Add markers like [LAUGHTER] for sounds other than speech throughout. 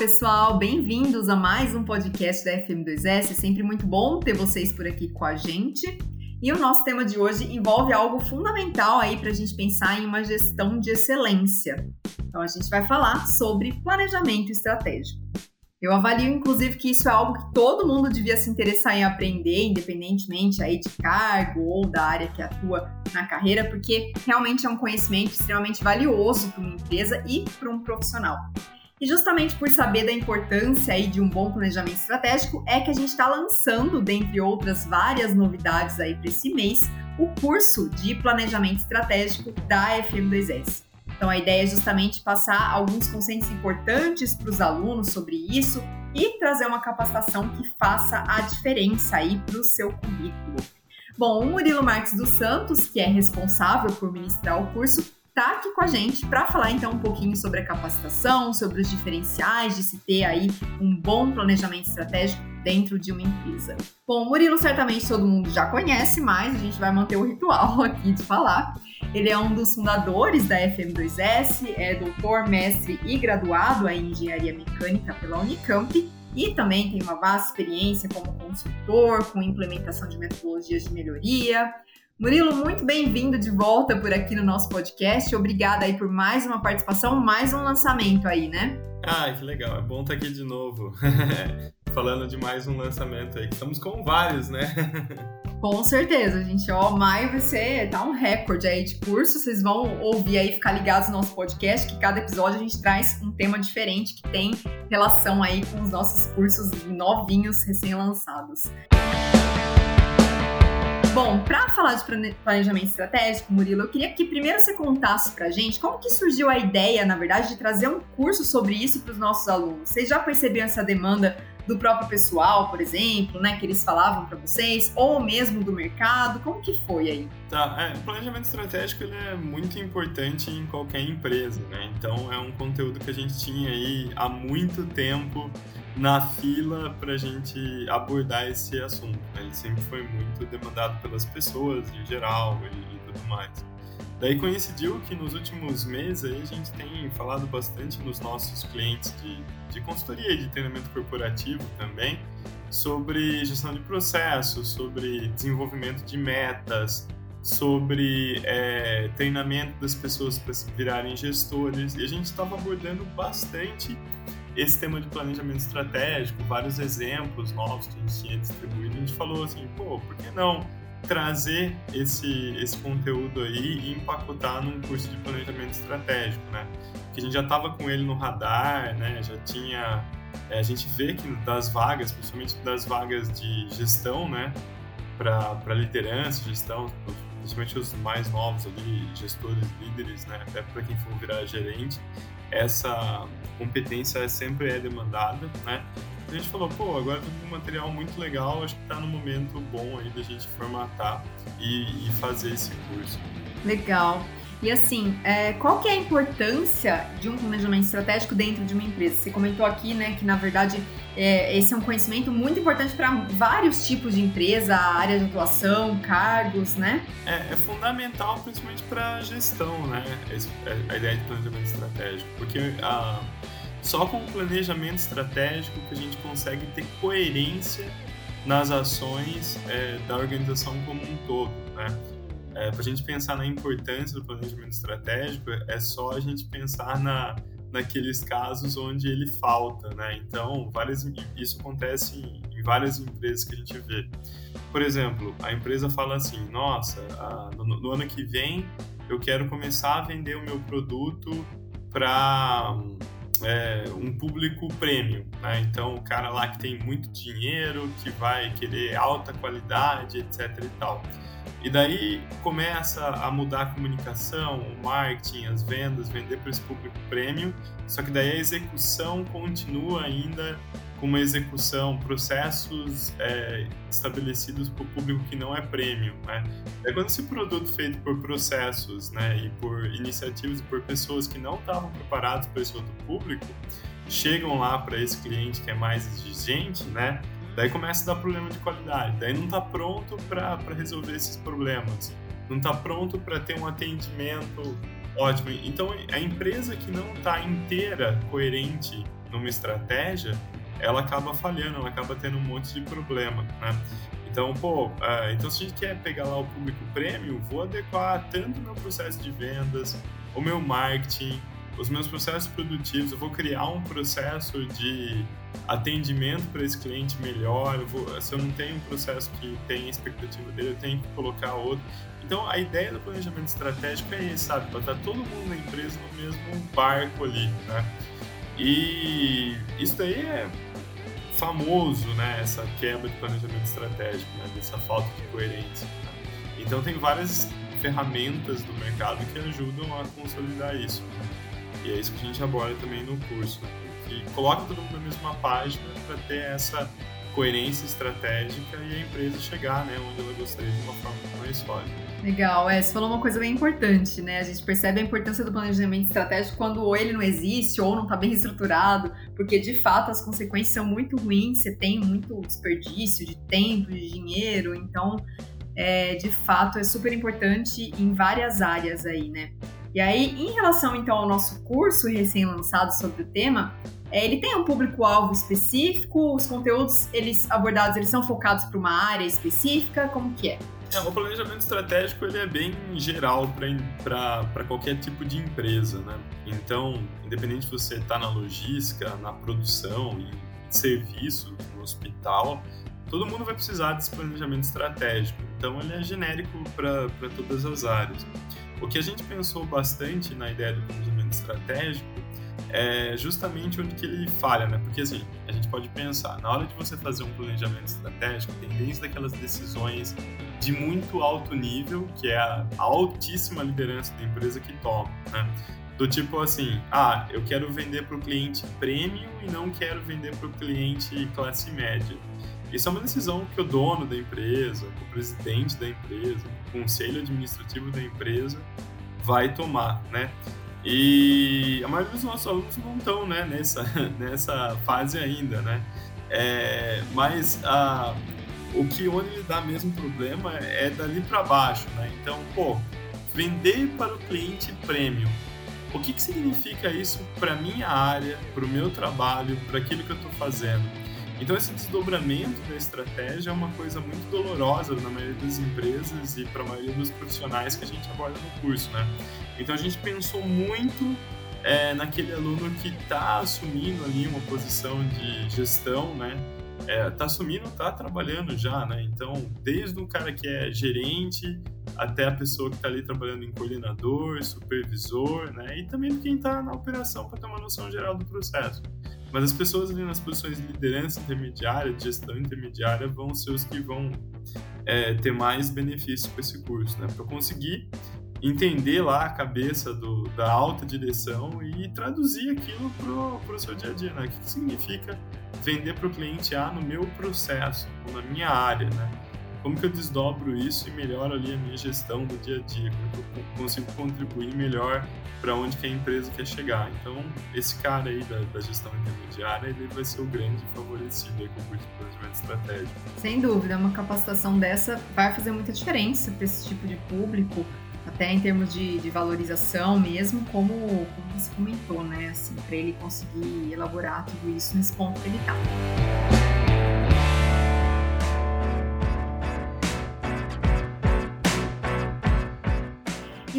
pessoal, bem-vindos a mais um podcast da FM2S. É sempre muito bom ter vocês por aqui com a gente. E o nosso tema de hoje envolve algo fundamental aí para a gente pensar em uma gestão de excelência. Então a gente vai falar sobre planejamento estratégico. Eu avalio, inclusive, que isso é algo que todo mundo devia se interessar em aprender, independentemente aí de cargo ou da área que atua na carreira, porque realmente é um conhecimento extremamente valioso para uma empresa e para um profissional. E justamente por saber da importância aí de um bom planejamento estratégico, é que a gente está lançando, dentre outras várias novidades aí para esse mês, o curso de planejamento estratégico da FM2S. Então a ideia é justamente passar alguns conceitos importantes para os alunos sobre isso e trazer uma capacitação que faça a diferença aí para o seu currículo. Bom, o Murilo Marques dos Santos, que é responsável por ministrar o curso, está aqui com a gente para falar então um pouquinho sobre a capacitação, sobre os diferenciais de se ter aí um bom planejamento estratégico dentro de uma empresa. Bom, Murilo certamente todo mundo já conhece, mas a gente vai manter o ritual [LAUGHS] aqui de falar. Ele é um dos fundadores da FM2S, é doutor, mestre e graduado em engenharia mecânica pela Unicamp e também tem uma vasta experiência como consultor com implementação de metodologias de melhoria, Murilo, muito bem-vindo de volta por aqui no nosso podcast. Obrigada aí por mais uma participação, mais um lançamento aí, né? Ah, que legal. É bom estar aqui de novo. [LAUGHS] Falando de mais um lançamento aí. Estamos com vários, né? [LAUGHS] Com certeza, gente. Ó, maio vai ser tá um recorde aí de curso. Vocês vão ouvir aí, ficar ligados no nosso podcast, que cada episódio a gente traz um tema diferente que tem relação aí com os nossos cursos novinhos, recém-lançados. Bom, para falar de planejamento estratégico, Murilo, eu queria que primeiro você contasse para gente como que surgiu a ideia, na verdade, de trazer um curso sobre isso para os nossos alunos. Vocês já perceberam essa demanda do próprio pessoal, por exemplo, né, que eles falavam para vocês, ou mesmo do mercado? Como que foi aí? Tá, é, o planejamento estratégico ele é muito importante em qualquer empresa, né? Então é um conteúdo que a gente tinha aí há muito tempo na fila para a gente abordar esse assunto. Né? Ele sempre foi muito demandado pelas pessoas em geral e, e, tudo mais. Daí coincidiu que nos últimos meses a gente tem falado bastante nos nossos clientes de, de consultoria e de treinamento corporativo também sobre gestão de processos, sobre desenvolvimento de metas, sobre é, treinamento das pessoas para se virarem gestores. E a gente estava abordando bastante esse tema de planejamento estratégico, vários exemplos novos que a gente tinha distribuído, a gente falou assim, pô, por que não trazer esse, esse conteúdo aí e empacotar num curso de planejamento estratégico, né? Que a gente já estava com ele no radar, né? Já tinha... É, a gente vê que das vagas, principalmente das vagas de gestão, né? Para liderança, gestão, principalmente os mais novos ali, gestores, líderes, né? Até para quem for virar gerente, essa competência sempre é demandada, né? A gente falou, pô, agora tem um material muito legal, acho que está no momento bom aí da gente formatar e, e fazer esse curso. Legal. E assim, é, qual que é a importância de um planejamento estratégico dentro de uma empresa? Você comentou aqui, né, que na verdade é, esse é um conhecimento muito importante para vários tipos de empresa, área de atuação, cargos, né? É, é fundamental principalmente para gestão, né? É, a ideia de planejamento estratégico, porque a, só com o planejamento estratégico que a gente consegue ter coerência nas ações é, da organização como um todo, né? É, para a gente pensar na importância do planejamento estratégico, é só a gente pensar na, naqueles casos onde ele falta, né? Então, várias, isso acontece em, em várias empresas que a gente vê. Por exemplo, a empresa fala assim: nossa, no, no ano que vem eu quero começar a vender o meu produto para é, um público premium, né? Então, o cara lá que tem muito dinheiro, que vai querer alta qualidade, etc e tal. E daí começa a mudar a comunicação, o marketing, as vendas, vender para esse público premium, só que daí a execução continua ainda com uma execução, processos é, estabelecidos para o público que não é premium. Né? É quando esse produto feito por processos né, e por iniciativas e por pessoas que não estavam preparados para esse outro público, chegam lá para esse cliente que é mais exigente, né? Daí começa a dar problema de qualidade. Daí não está pronto para resolver esses problemas. Não está pronto para ter um atendimento ótimo. Então, a empresa que não está inteira, coerente numa estratégia, ela acaba falhando, ela acaba tendo um monte de problema, né? Então, pô, uh, então se a gente quer pegar lá o público prêmio, vou adequar tanto o meu processo de vendas, o meu marketing, os meus processos produtivos, eu vou criar um processo de atendimento para esse cliente melhor. Eu vou, se eu não tenho um processo que tem expectativa dele, eu tenho que colocar outro. Então, a ideia do planejamento estratégico é esse, sabe? Botar todo mundo na empresa no mesmo barco ali, né? E isso daí é famoso, né? Essa quebra de planejamento estratégico, né? Dessa falta de coerência. Então, tem várias ferramentas do mercado que ajudam a consolidar isso. E é isso que a gente aborda também no curso. Que coloca todo mundo na mesma página para ter essa coerência estratégica e a empresa chegar né, onde ela gostaria de uma forma mais sólida. Legal, é, você falou uma coisa bem importante, né? A gente percebe a importância do planejamento estratégico quando ou ele não existe ou não está bem [LAUGHS] estruturado, porque de fato as consequências são muito ruins, você tem muito desperdício de tempo, de dinheiro, então é, de fato é super importante em várias áreas aí, né? E aí, em relação então ao nosso curso recém-lançado sobre o tema, é, ele tem um público-alvo específico, os conteúdos eles abordados eles são focados para uma área específica, como que é? É, o planejamento estratégico ele é bem geral para qualquer tipo de empresa, né? Então, independente se você está na logística, na produção, em serviço, no hospital, todo mundo vai precisar desse planejamento estratégico. Então, ele é genérico para todas as áreas. O que a gente pensou bastante na ideia do planejamento estratégico é justamente onde que ele falha, né? Porque assim, a gente pode pensar, na hora de você fazer um planejamento estratégico, tem desde aquelas decisões de muito alto nível, que é a altíssima liderança da empresa que toma, né? Do tipo assim, ah, eu quero vender para o cliente premium e não quero vender para o cliente classe média. Isso é uma decisão que o dono da empresa, o presidente da empresa, conselho administrativo da empresa vai tomar, né? E a maioria dos nossos alunos não estão né, nessa, [LAUGHS] nessa fase ainda, né? É, mas a, o que onde dá mesmo problema é dali para baixo, né? Então, pô, vender para o cliente premium. O que, que significa isso para minha área, para o meu trabalho, para aquilo que eu estou fazendo? Então, esse desdobramento da estratégia é uma coisa muito dolorosa na maioria das empresas e para a maioria dos profissionais que a gente aborda no curso, né? Então, a gente pensou muito é, naquele aluno que está assumindo ali uma posição de gestão, né? É, tá assumindo, tá trabalhando já, né? Então, desde o cara que é gerente até a pessoa que está ali trabalhando em coordenador, supervisor, né? E também quem está na operação para ter uma noção geral do processo. Mas as pessoas ali nas posições de liderança intermediária, de gestão intermediária, vão ser os que vão é, ter mais benefícios com esse curso, né? Para conseguir entender lá a cabeça do, da alta direção e traduzir aquilo para o seu dia a dia, né? O que significa vender para o cliente A no meu processo, na minha área, né? Como que eu desdobro isso e melhoro ali a minha gestão do dia a dia, como que eu consigo contribuir melhor para onde que a empresa quer chegar. Então, esse cara aí da, da gestão intermediária, ele vai ser o grande favorecido aí com o curso de planejamento estratégico. Sem dúvida, uma capacitação dessa vai fazer muita diferença para esse tipo de público, até em termos de, de valorização mesmo, como, como você comentou, né, assim, para ele conseguir elaborar tudo isso nesse ponto que ele está.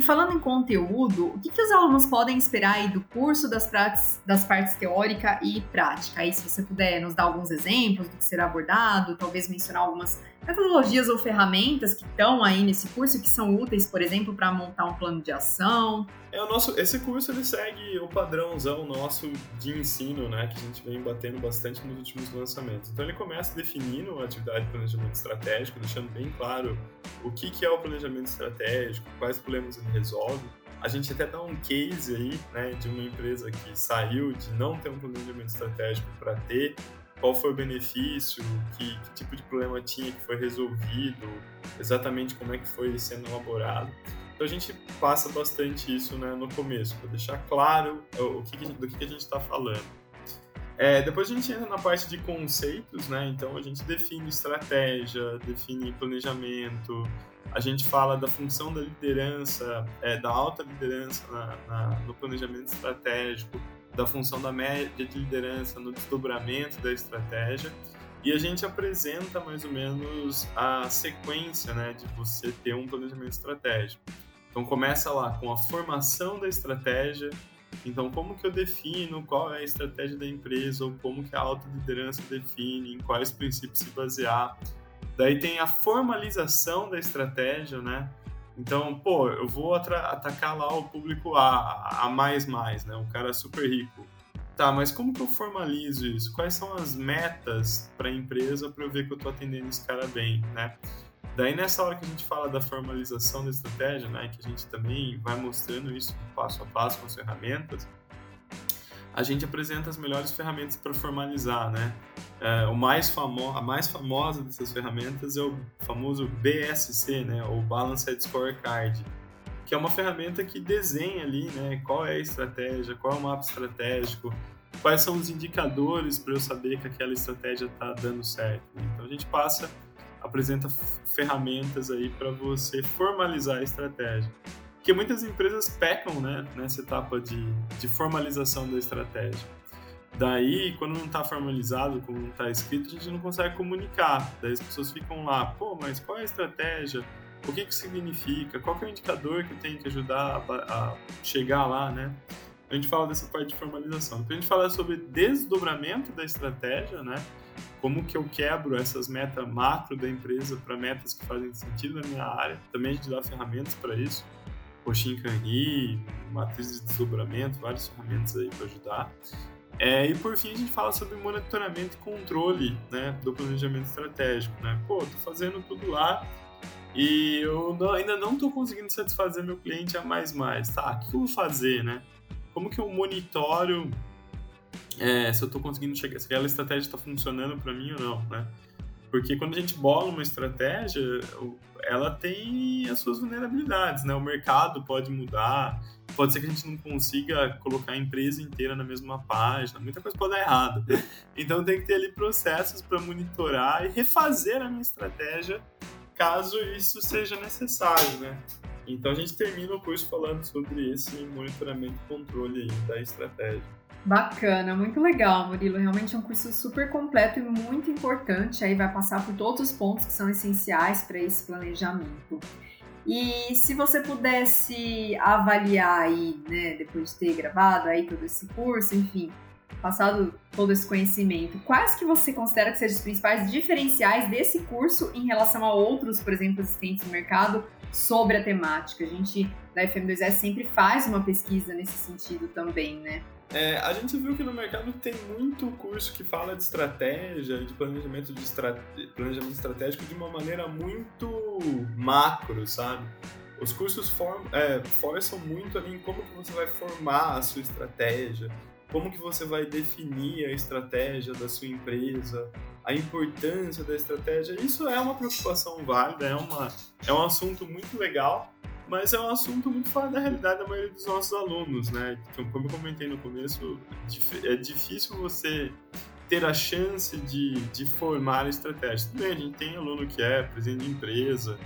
E falando em conteúdo, o que, que os alunos podem esperar aí do curso das, partes, das partes teórica e prática? Aí, se você puder nos dar alguns exemplos do que será abordado, talvez mencionar algumas metodologias ou ferramentas que estão aí nesse curso que são úteis, por exemplo, para montar um plano de ação. É o nosso, esse curso ele segue o padrãozão nosso de ensino, né, que a gente vem batendo bastante nos últimos lançamentos. Então ele começa definindo a atividade de planejamento estratégico, deixando bem claro o que, que é o planejamento estratégico, quais problemas ele resolve. A gente até dá um case aí, né, de uma empresa que saiu de não ter um planejamento estratégico para ter qual foi o benefício, que, que, tipo de problema tinha que foi resolvido, exatamente como é que foi sendo elaborado. Então a gente passa bastante isso né, no começo, para deixar claro o que, do que a gente está falando. É, depois a gente entra na parte de conceitos, né? Então a gente define estratégia, define planejamento, a gente fala da função da liderança, é, da alta liderança na, na, no planejamento estratégico, da função da média de liderança no desdobramento da estratégia. E a gente apresenta mais ou menos a sequência né, de você ter um planejamento estratégico. Então começa lá com a formação da estratégia. Então como que eu defino qual é a estratégia da empresa ou como que a alta liderança define, em quais princípios se basear. Daí tem a formalização da estratégia, né? Então, pô, eu vou atacar lá o público A, a mais mais, né? O cara super rico. Tá, mas como que eu formalizo isso? Quais são as metas para a empresa para eu ver que eu estou atendendo esse cara bem, né? Daí nessa hora que a gente fala da formalização da estratégia, né, que a gente também vai mostrando isso passo a passo com as ferramentas, a gente apresenta as melhores ferramentas para formalizar, né? É, o mais famo a mais famosa dessas ferramentas é o famoso BSC, né? Ou Balanced Scorecard, que é uma ferramenta que desenha ali, né? Qual é a estratégia, qual é o mapa estratégico, quais são os indicadores para eu saber que aquela estratégia está dando certo. Então a gente passa apresenta ferramentas aí para você formalizar a estratégia. Porque muitas empresas pecam né, nessa etapa de, de formalização da estratégia. Daí, quando não está formalizado, como não está escrito, a gente não consegue comunicar. Daí as pessoas ficam lá, pô, mas qual é a estratégia? O que que significa? Qual que é o indicador que tenho que ajudar a, a chegar lá, né? A gente fala dessa parte de formalização. Depois a gente fala sobre desdobramento da estratégia, né? como que eu quebro essas metas macro da empresa para metas que fazem sentido na minha área. Também a gente dá ferramentas para isso, o Shinkani, matriz de desdobramento, várias ferramentas aí para ajudar. É, e por fim a gente fala sobre monitoramento e controle né, do planejamento estratégico. Né? Pô, tô fazendo tudo lá e eu não, ainda não estou conseguindo satisfazer meu cliente a mais mais. Tá, o que eu vou fazer, né? Como que eu monitoro é, se eu estou conseguindo chegar, se aquela estratégia está funcionando para mim ou não, né? Porque quando a gente bola uma estratégia, ela tem as suas vulnerabilidades, né? O mercado pode mudar, pode ser que a gente não consiga colocar a empresa inteira na mesma página, muita coisa pode dar errado. Então tem que ter ali processos para monitorar e refazer a minha estratégia caso isso seja necessário, né? Então a gente termina o curso falando sobre esse monitoramento e controle da estratégia. Bacana, muito legal, Murilo. Realmente é um curso super completo e muito importante. Aí vai passar por todos os pontos que são essenciais para esse planejamento. E se você pudesse avaliar aí, né, depois de ter gravado aí todo esse curso, enfim, passado todo esse conhecimento, quais que você considera que sejam os principais diferenciais desse curso em relação a outros, por exemplo, existentes no mercado sobre a temática? A gente da FM2S sempre faz uma pesquisa nesse sentido também, né? É, a gente viu que no mercado tem muito curso que fala de estratégia, de planejamento, de planejamento estratégico de uma maneira muito macro, sabe? Os cursos form, é, forçam muito ali em como que você vai formar a sua estratégia, como que você vai definir a estratégia da sua empresa, a importância da estratégia. Isso é uma preocupação válida, é, uma, é um assunto muito legal, mas é um assunto muito fora da realidade da maioria dos nossos alunos, né? Então, como eu comentei no começo, é difícil você ter a chance de, de formar estratégias. Tudo bem, a gente tem aluno que é presidente de empresa,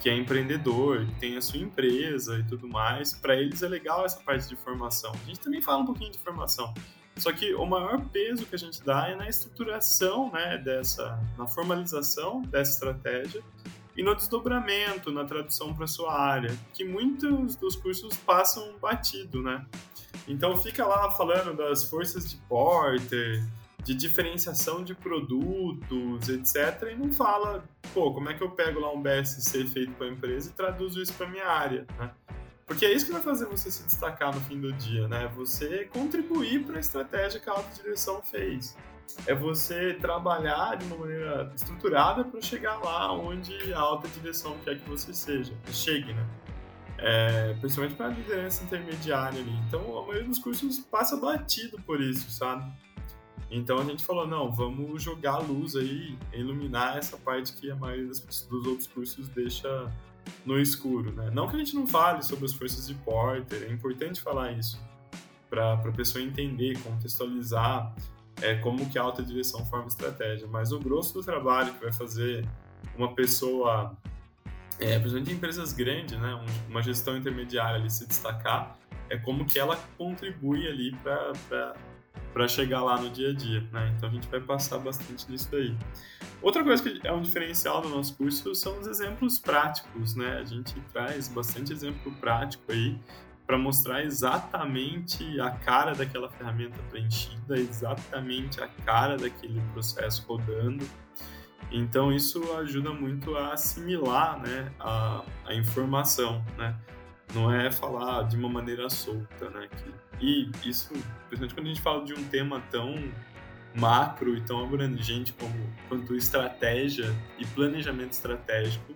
que é empreendedor, que tem a sua empresa e tudo mais. Para eles é legal essa parte de formação. A gente também fala um pouquinho de formação. Só que o maior peso que a gente dá é na estruturação, né, dessa, na formalização dessa estratégia e no desdobramento, na tradução para sua área, que muitos dos cursos passam batido, né? Então fica lá falando das forças de Porter, de diferenciação de produtos, etc, e não fala, pô, como é que eu pego lá um BSC feito para a empresa e traduzo isso para minha área, né? Porque é isso que vai fazer você se destacar no fim do dia, né? Você contribuir para a estratégia que a alta direção fez é você trabalhar de uma maneira estruturada para chegar lá onde a alta direção quer que você seja, chegue, né? É, principalmente para a liderança intermediária ali. Então, a maioria dos cursos passa batido por isso, sabe? Então a gente falou, não, vamos jogar a luz aí, iluminar essa parte que a maioria dos, dos outros cursos deixa no escuro, né? Não que a gente não fale sobre as forças de Porter, é importante falar isso para a pessoa entender, contextualizar é, como que a alta direção forma estratégia, mas o grosso do trabalho que vai fazer uma pessoa, é, principalmente em empresas grandes, né, uma gestão intermediária ali se destacar, é como que ela contribui ali para chegar lá no dia a dia, né? Então a gente vai passar bastante nisso daí. Outra coisa que é um diferencial do nosso curso são os exemplos práticos, né? A gente traz bastante exemplo prático aí para mostrar exatamente a cara daquela ferramenta preenchida, exatamente a cara daquele processo rodando. Então isso ajuda muito a assimilar né, a, a informação, né? Não é falar de uma maneira solta, né? e isso, principalmente quando a gente fala de um tema tão macro e tão abrangente como quanto estratégia e planejamento estratégico,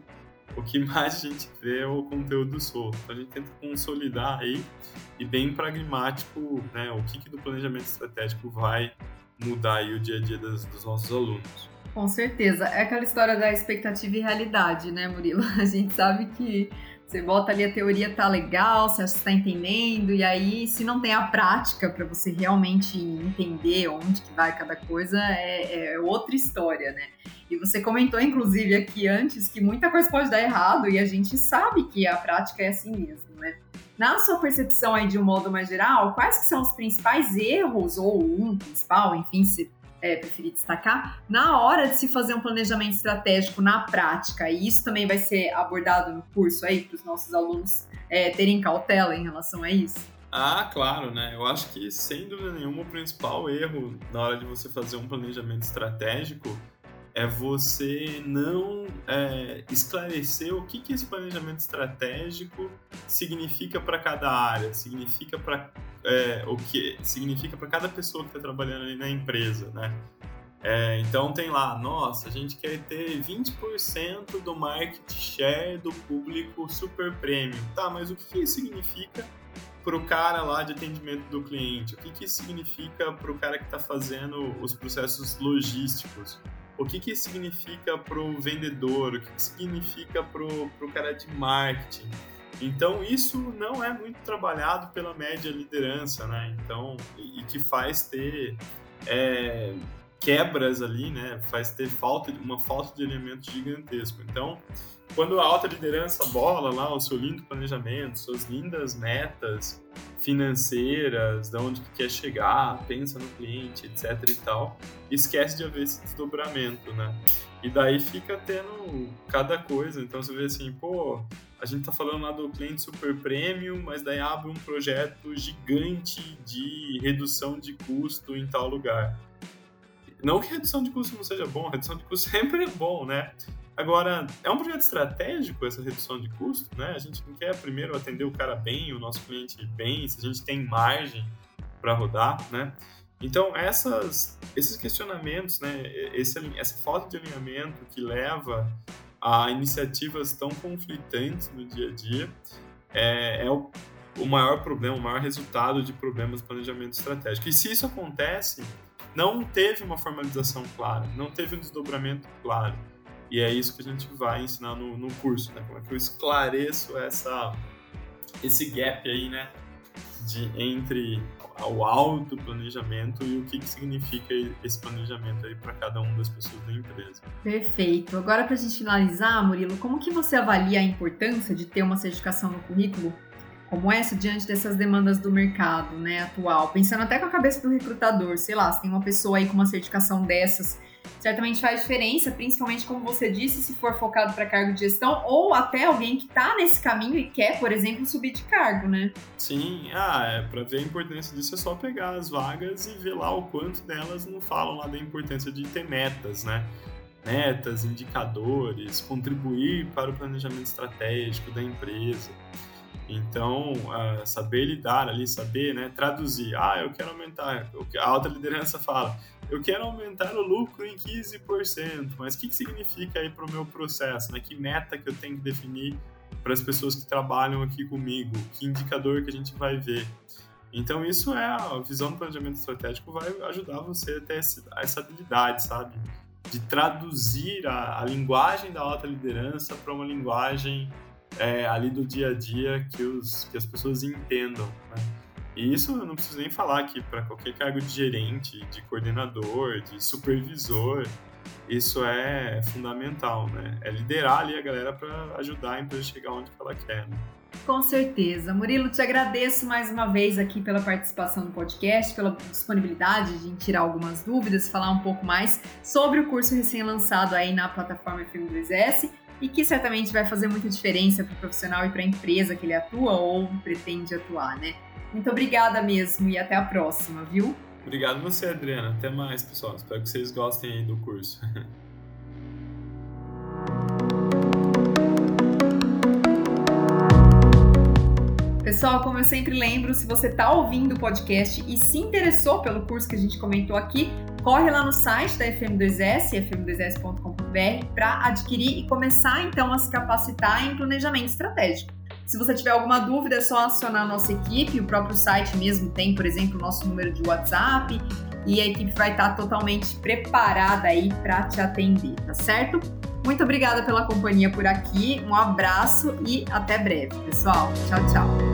o que mais a gente vê é o conteúdo solto. Então, a gente tenta consolidar aí e bem pragmático, né, o que, que do planejamento estratégico vai mudar aí o dia a dia dos, dos nossos alunos. Com certeza. É aquela história da expectativa e realidade, né, Murilo? [LAUGHS] A gente sabe que você bota ali a teoria tá legal, você está entendendo, e aí se não tem a prática para você realmente entender onde que vai cada coisa, é, é, outra história, né? E você comentou, inclusive, aqui antes que muita coisa pode dar errado, e a gente sabe que a prática é assim mesmo, né? Na sua percepção aí de um modo mais geral, quais que são os principais erros, ou um principal, enfim, se é, preferi destacar, na hora de se fazer um planejamento estratégico na prática, e isso também vai ser abordado no curso aí, para os nossos alunos é, terem cautela em relação a isso? Ah, claro, né? Eu acho que, sem dúvida nenhuma, o principal erro na hora de você fazer um planejamento estratégico é você não é, esclarecer o que, que esse planejamento estratégico significa para cada área, significa para é, o que significa para cada pessoa que está trabalhando ali na empresa, né? É, então tem lá, nossa, a gente quer ter 20% do market share do público super premium. Tá, mas o que, isso significa para o cara lá de atendimento do cliente? O que, que isso significa para o cara que está fazendo os processos logísticos? O que, que significa para o vendedor, o que, que significa para o cara de marketing. Então, isso não é muito trabalhado pela média liderança, né? Então, e, e que faz ter é, quebras ali, né? Faz ter falta, uma falta de alinhamento gigantesco. Então, quando a alta liderança bola lá o seu lindo planejamento, suas lindas metas financeiras, de onde que quer chegar, pensa no cliente, etc e tal, esquece de haver esse desdobramento, né? E daí fica tendo cada coisa. Então você vê assim, pô, a gente tá falando lá do cliente super premium, mas daí abre um projeto gigante de redução de custo em tal lugar. Não que redução de custo não seja bom, redução de custo [LAUGHS] sempre é bom, né? Agora, é um projeto estratégico essa redução de custo, né? A gente não quer primeiro atender o cara bem, o nosso cliente bem, se a gente tem margem para rodar, né? Então, essas, esses questionamentos, né, esse, essa falta de alinhamento que leva a iniciativas tão conflitantes no dia a dia é, é o, o maior problema, o maior resultado de problemas de planejamento estratégico. E se isso acontece, não teve uma formalização clara, não teve um desdobramento claro. E é isso que a gente vai ensinar no, no curso, né? Como é que eu esclareço essa, esse gap aí, né? De, entre o alto planejamento e o que, que significa esse planejamento aí para cada uma das pessoas da empresa. Perfeito. Agora, para a gente finalizar, Murilo, como que você avalia a importância de ter uma certificação no currículo como essa diante dessas demandas do mercado né, atual? Pensando até com a cabeça do recrutador, sei lá, se tem uma pessoa aí com uma certificação dessas certamente faz diferença, principalmente como você disse, se for focado para cargo de gestão ou até alguém que está nesse caminho e quer, por exemplo, subir de cargo, né? Sim, ah, é, para ver a importância disso é só pegar as vagas e ver lá o quanto delas não falam lá da importância de ter metas, né? Metas, indicadores, contribuir para o planejamento estratégico da empresa. Então, uh, saber lidar ali, saber né, traduzir. Ah, eu quero aumentar. A alta liderança fala, eu quero aumentar o lucro em 15%, mas o que, que significa aí para o meu processo? Né? Que meta que eu tenho que definir para as pessoas que trabalham aqui comigo? Que indicador que a gente vai ver? Então, isso é a visão do planejamento estratégico, vai ajudar você a ter essa habilidade, sabe? De traduzir a, a linguagem da alta liderança para uma linguagem é, ali do dia a dia que, os, que as pessoas entendam. Né? E isso eu não preciso nem falar que para qualquer cargo de gerente, de coordenador, de supervisor, isso é fundamental, né? É liderar ali a galera para ajudar a empresa a chegar onde ela quer. Né? Com certeza. Murilo, te agradeço mais uma vez aqui pela participação no podcast, pela disponibilidade de tirar algumas dúvidas, falar um pouco mais sobre o curso recém-lançado aí na plataforma FM2S e que certamente vai fazer muita diferença para o profissional e para a empresa que ele atua ou pretende atuar, né? Muito obrigada mesmo e até a próxima, viu? Obrigado você, Adriana. Até mais, pessoal. Espero que vocês gostem aí do curso. [LAUGHS] Pessoal, como eu sempre lembro, se você está ouvindo o podcast e se interessou pelo curso que a gente comentou aqui, corre lá no site da FM2S, fm2s.com.br, para adquirir e começar então a se capacitar em planejamento estratégico. Se você tiver alguma dúvida, é só acionar a nossa equipe, o próprio site mesmo tem, por exemplo, o nosso número de WhatsApp e a equipe vai estar totalmente preparada aí para te atender, tá certo? Muito obrigada pela companhia por aqui, um abraço e até breve, pessoal. Tchau, tchau.